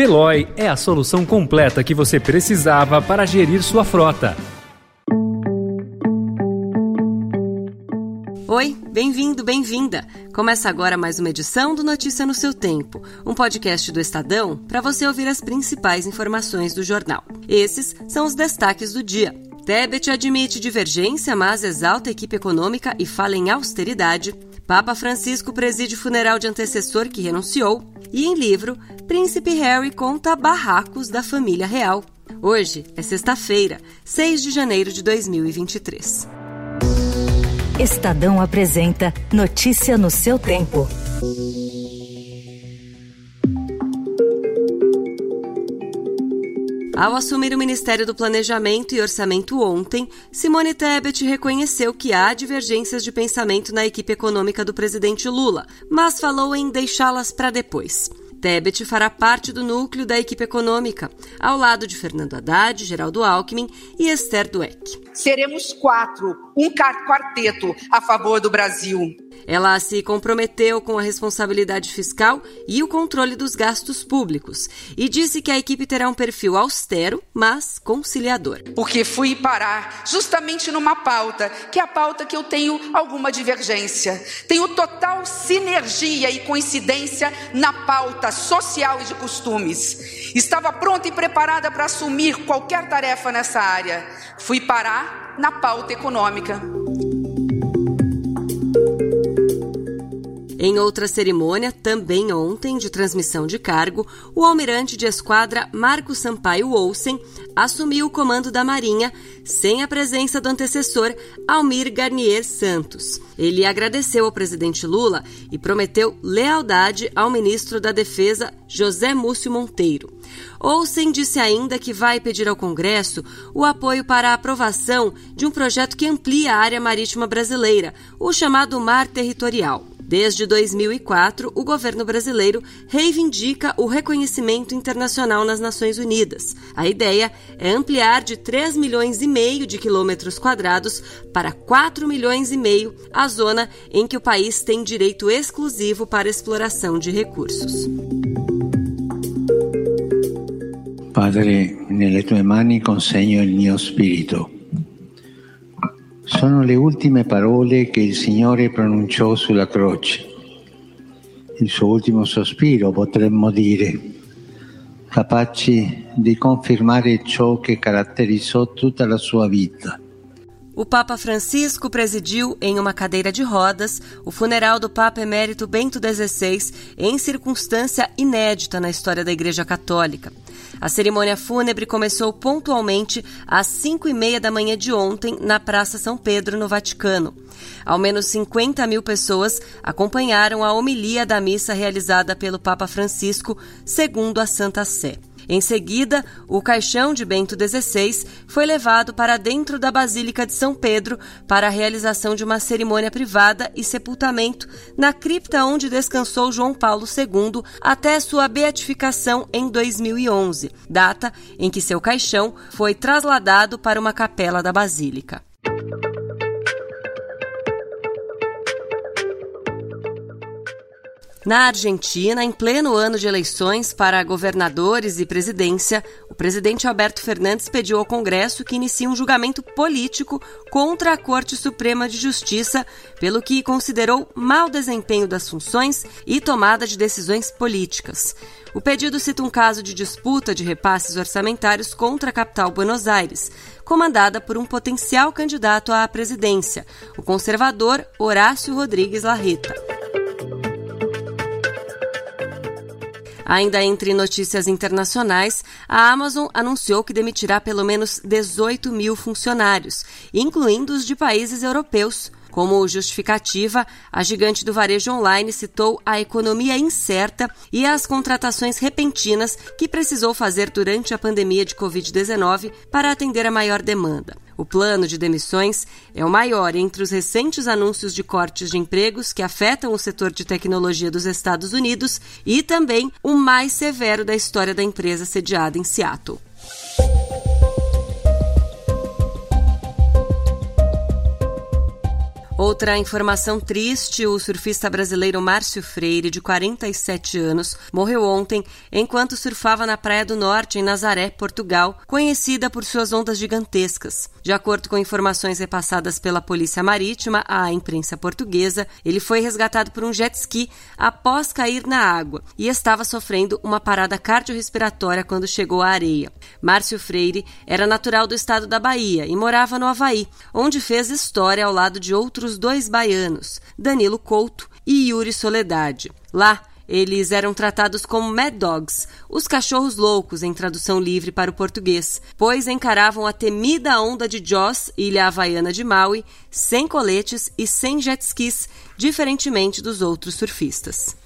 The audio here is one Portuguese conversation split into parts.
Veloy é a solução completa que você precisava para gerir sua frota. Oi, bem-vindo, bem-vinda. Começa agora mais uma edição do Notícia no seu Tempo, um podcast do Estadão para você ouvir as principais informações do jornal. Esses são os destaques do dia. Tebet admite divergência, mas exalta a equipe econômica e fala em austeridade. Papa Francisco preside funeral de antecessor que renunciou. E em livro, Príncipe Harry conta barracos da família real. Hoje é sexta-feira, 6 de janeiro de 2023. Estadão apresenta Notícia no seu tempo. Ao assumir o Ministério do Planejamento e Orçamento ontem, Simone Tebet reconheceu que há divergências de pensamento na equipe econômica do presidente Lula, mas falou em deixá-las para depois. Tebet fará parte do núcleo da equipe econômica, ao lado de Fernando Haddad, Geraldo Alckmin e Esther Dweck. Seremos quatro, um quarteto a favor do Brasil. Ela se comprometeu com a responsabilidade fiscal e o controle dos gastos públicos e disse que a equipe terá um perfil austero, mas conciliador. Porque fui parar justamente numa pauta, que é a pauta que eu tenho alguma divergência. Tenho total sinergia e coincidência na pauta social e de costumes. Estava pronta e preparada para assumir qualquer tarefa nessa área. Fui parar na pauta econômica. Em outra cerimônia, também ontem, de transmissão de cargo, o almirante de esquadra Marco Sampaio Olsen assumiu o comando da Marinha, sem a presença do antecessor Almir Garnier Santos. Ele agradeceu ao presidente Lula e prometeu lealdade ao ministro da Defesa, José Múcio Monteiro. Olsen disse ainda que vai pedir ao Congresso o apoio para a aprovação de um projeto que amplia a área marítima brasileira, o chamado Mar Territorial. Desde 2004, o governo brasileiro reivindica o reconhecimento internacional nas Nações Unidas. A ideia é ampliar de 3 milhões e meio de quilômetros quadrados para 4 milhões e meio a zona em que o país tem direito exclusivo para exploração de recursos. Padre, nelle tue mani consegno il mio spirito. Sono le ultime parole che il Signore pronunciò sulla croce, il suo ultimo sospiro, potremmo dire, capaci di confermare ciò che caratterizzò tutta la sua vita. O Papa Francisco presidiu em uma cadeira de rodas o funeral do Papa Emérito Bento XVI em circunstância inédita na história da Igreja Católica. A cerimônia fúnebre começou pontualmente às 5 e meia da manhã de ontem na Praça São Pedro, no Vaticano. Ao menos 50 mil pessoas acompanharam a homilia da missa realizada pelo Papa Francisco, segundo a Santa Sé. Em seguida, o caixão de Bento XVI foi levado para dentro da Basílica de São Pedro para a realização de uma cerimônia privada e sepultamento na cripta onde descansou João Paulo II até sua beatificação em 2011, data em que seu caixão foi trasladado para uma capela da Basílica. Na Argentina, em pleno ano de eleições para governadores e presidência, o presidente Alberto Fernandes pediu ao Congresso que inicie um julgamento político contra a Corte Suprema de Justiça pelo que considerou mau desempenho das funções e tomada de decisões políticas. O pedido cita um caso de disputa de repasses orçamentários contra a capital Buenos Aires, comandada por um potencial candidato à presidência, o conservador Horácio Rodrigues Larreta. Ainda entre notícias internacionais, a Amazon anunciou que demitirá pelo menos 18 mil funcionários, incluindo os de países europeus. Como justificativa, a gigante do varejo online citou a economia incerta e as contratações repentinas que precisou fazer durante a pandemia de Covid-19 para atender a maior demanda. O plano de demissões é o maior entre os recentes anúncios de cortes de empregos que afetam o setor de tecnologia dos Estados Unidos e também o mais severo da história da empresa sediada em Seattle. Outra informação triste: o surfista brasileiro Márcio Freire, de 47 anos, morreu ontem enquanto surfava na Praia do Norte, em Nazaré, Portugal, conhecida por suas ondas gigantescas. De acordo com informações repassadas pela Polícia Marítima à imprensa portuguesa, ele foi resgatado por um jet ski após cair na água e estava sofrendo uma parada cardiorrespiratória quando chegou à areia. Márcio Freire era natural do estado da Bahia e morava no Havaí, onde fez história ao lado de outros outros dois baianos, Danilo Couto e Yuri Soledade. Lá, eles eram tratados como Mad Dogs, os cachorros loucos em tradução livre para o português, pois encaravam a temida onda de Joss, ilha havaiana de Maui, sem coletes e sem jet skis, diferentemente dos outros surfistas.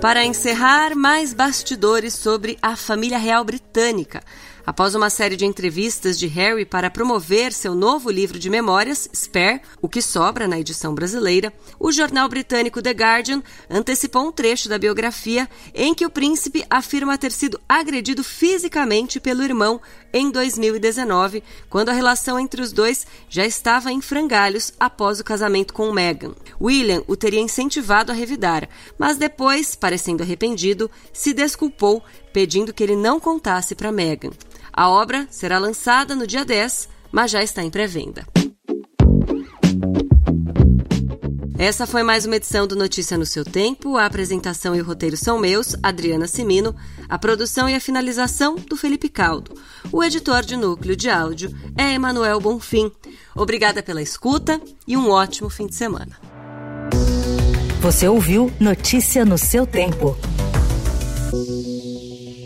Para encerrar, mais bastidores sobre a família real britânica. Após uma série de entrevistas de Harry para promover seu novo livro de memórias, Spare, O que Sobra, na edição brasileira, o jornal britânico The Guardian antecipou um trecho da biografia em que o príncipe afirma ter sido agredido fisicamente pelo irmão em 2019, quando a relação entre os dois já estava em frangalhos após o casamento com Meghan. William o teria incentivado a revidar, mas depois, parecendo arrependido, se desculpou, pedindo que ele não contasse para Meghan. A obra será lançada no dia 10, mas já está em pré-venda. Essa foi mais uma edição do Notícia no seu tempo. A apresentação e o roteiro são meus, Adriana Simino. A produção e a finalização do Felipe Caldo. O editor de núcleo de áudio é Emanuel Bonfim. Obrigada pela escuta e um ótimo fim de semana. Você ouviu Notícia no seu tempo.